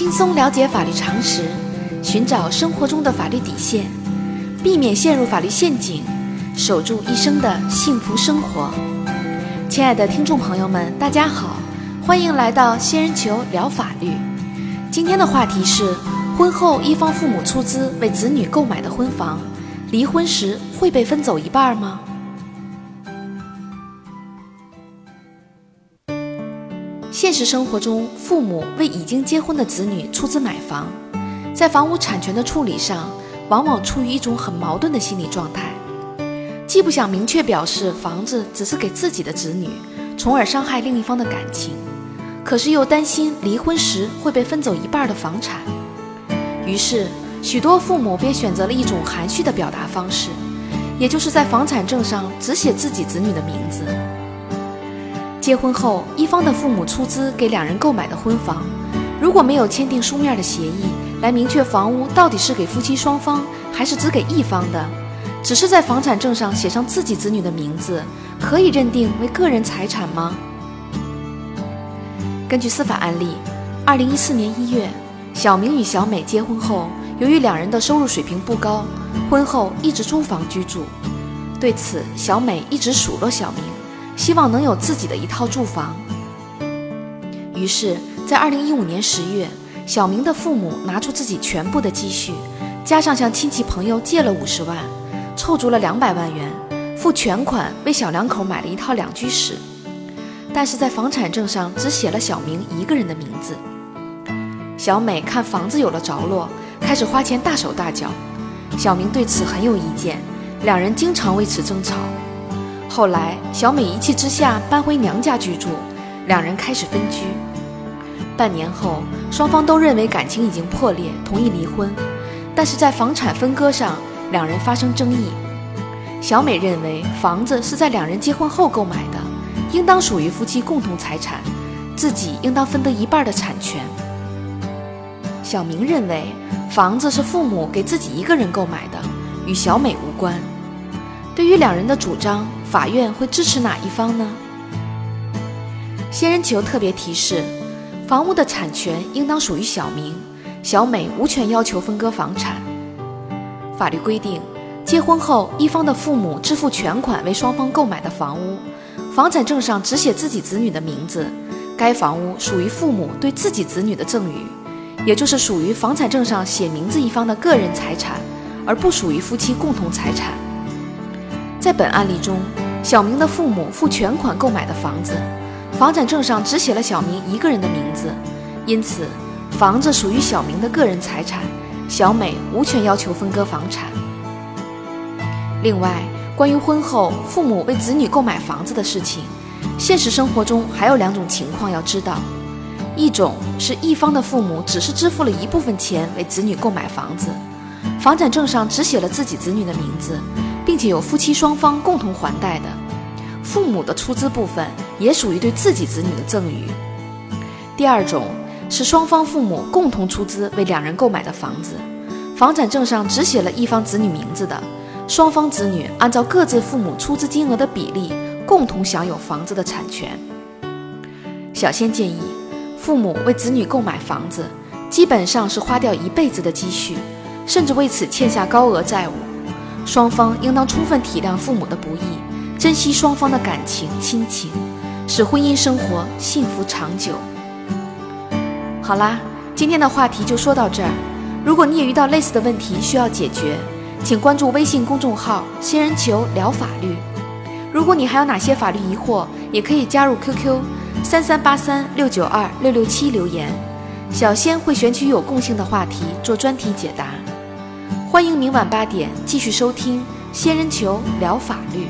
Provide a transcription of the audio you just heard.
轻松了解法律常识，寻找生活中的法律底线，避免陷入法律陷阱，守住一生的幸福生活。亲爱的听众朋友们，大家好，欢迎来到仙人球聊法律。今天的话题是：婚后一方父母出资为子女购买的婚房，离婚时会被分走一半吗？现实生活中，父母为已经结婚的子女出资买房，在房屋产权的处理上，往往处于一种很矛盾的心理状态，既不想明确表示房子只是给自己的子女，从而伤害另一方的感情。可是又担心离婚时会被分走一半的房产，于是许多父母便选择了一种含蓄的表达方式，也就是在房产证上只写自己子女的名字。结婚后，一方的父母出资给两人购买的婚房，如果没有签订书面的协议来明确房屋到底是给夫妻双方还是只给一方的，只是在房产证上写上自己子女的名字，可以认定为个人财产吗？根据司法案例，二零一四年一月，小明与小美结婚后，由于两人的收入水平不高，婚后一直租房居住。对此，小美一直数落小明，希望能有自己的一套住房。于是，在二零一五年十月，小明的父母拿出自己全部的积蓄，加上向亲戚朋友借了五十万，凑足了两百万元，付全款为小两口买了一套两居室。但是在房产证上只写了小明一个人的名字。小美看房子有了着落，开始花钱大手大脚。小明对此很有意见，两人经常为此争吵。后来，小美一气之下搬回娘家居住，两人开始分居。半年后，双方都认为感情已经破裂，同意离婚。但是在房产分割上，两人发生争议。小美认为房子是在两人结婚后购买的。应当属于夫妻共同财产，自己应当分得一半的产权。小明认为房子是父母给自己一个人购买的，与小美无关。对于两人的主张，法院会支持哪一方呢？仙人球特别提示：房屋的产权应当属于小明，小美无权要求分割房产。法律规定，结婚后一方的父母支付全款为双方购买的房屋。房产证上只写自己子女的名字，该房屋属于父母对自己子女的赠与，也就是属于房产证上写名字一方的个人财产，而不属于夫妻共同财产。在本案例中，小明的父母付全款购买的房子，房产证上只写了小明一个人的名字，因此房子属于小明的个人财产，小美无权要求分割房产。另外，关于婚后父母为子女购买房子的事情，现实生活中还有两种情况要知道：一种是一方的父母只是支付了一部分钱为子女购买房子，房产证上只写了自己子女的名字，并且有夫妻双方共同还贷的，父母的出资部分也属于对自己子女的赠与；第二种是双方父母共同出资为两人购买的房子，房产证上只写了一方子女名字的。双方子女按照各自父母出资金额的比例，共同享有房子的产权。小仙建议，父母为子女购买房子，基本上是花掉一辈子的积蓄，甚至为此欠下高额债务。双方应当充分体谅父母的不易，珍惜双方的感情亲情，使婚姻生活幸福长久。好啦，今天的话题就说到这儿。如果你也遇到类似的问题需要解决，请关注微信公众号“仙人球聊法律”。如果你还有哪些法律疑惑，也可以加入 QQ 三三八三六九二六六七留言，小仙会选取有共性的话题做专题解答。欢迎明晚八点继续收听“仙人球聊法律”。